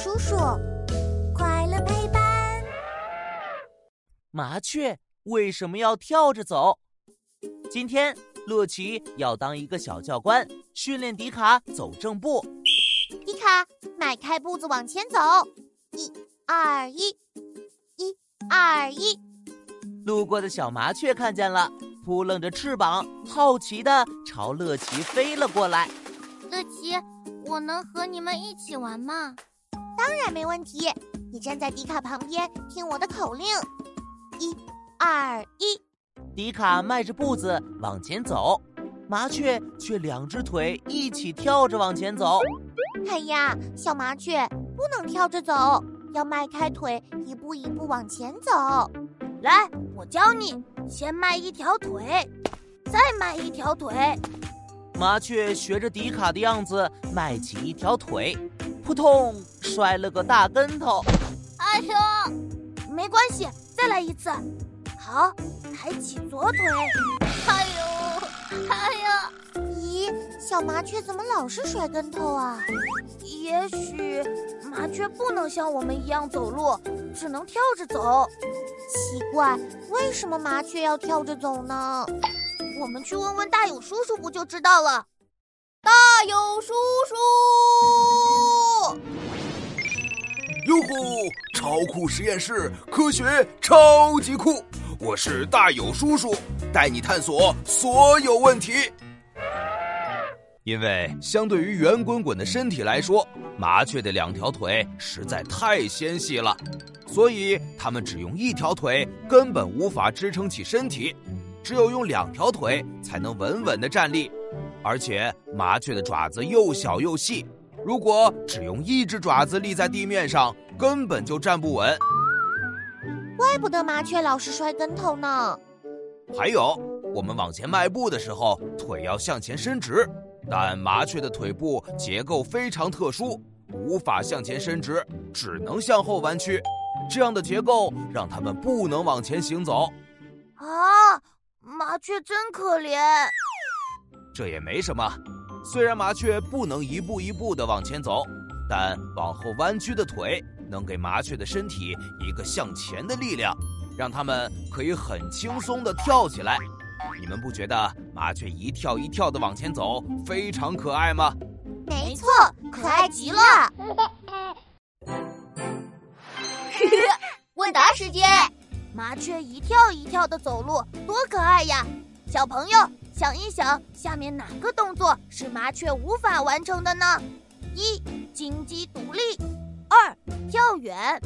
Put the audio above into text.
叔叔，快乐陪伴。麻雀为什么要跳着走？今天乐奇要当一个小教官，训练迪卡走正步。迪卡，迈开步子往前走，一、二、一，一、二、一。路过的小麻雀看见了，扑棱着翅膀，好奇的朝乐奇飞了过来。乐奇，我能和你们一起玩吗？当然没问题。你站在迪卡旁边，听我的口令：一、二、一。迪卡迈着步子往前走，麻雀却两只腿一起跳着往前走。哎呀，小麻雀不能跳着走，要迈开腿，一步一步往前走。来，我教你，先迈一条腿，再迈一条腿。麻雀学着迪卡的样子迈起一条腿，扑通摔了个大跟头。哎呦，没关系，再来一次。好，抬起左腿。哎呦，哎呀！咦，小麻雀怎么老是摔跟头啊？也许麻雀不能像我们一样走路，只能跳着走。奇怪，为什么麻雀要跳着走呢？我们去问问大勇叔叔不就知道了。大勇叔叔，哟呼！超酷实验室，科学超级酷！我是大有叔叔，带你探索所有问题。因为相对于圆滚滚的身体来说，麻雀的两条腿实在太纤细了，所以它们只用一条腿根本无法支撑起身体。只有用两条腿才能稳稳的站立，而且麻雀的爪子又小又细，如果只用一只爪子立在地面上，根本就站不稳。怪不得麻雀老是摔跟头呢。还有，我们往前迈步的时候，腿要向前伸直，但麻雀的腿部结构非常特殊，无法向前伸直，只能向后弯曲。这样的结构让它们不能往前行走。啊！麻雀真可怜，这也没什么。虽然麻雀不能一步一步的往前走，但往后弯曲的腿能给麻雀的身体一个向前的力量，让它们可以很轻松的跳起来。你们不觉得麻雀一跳一跳的往前走非常可爱吗？没错，可爱极了。问答时间。麻雀一跳一跳的走路，多可爱呀！小朋友想一想下面哪个动作是麻雀无法完成的呢？一金鸡独立二跳远。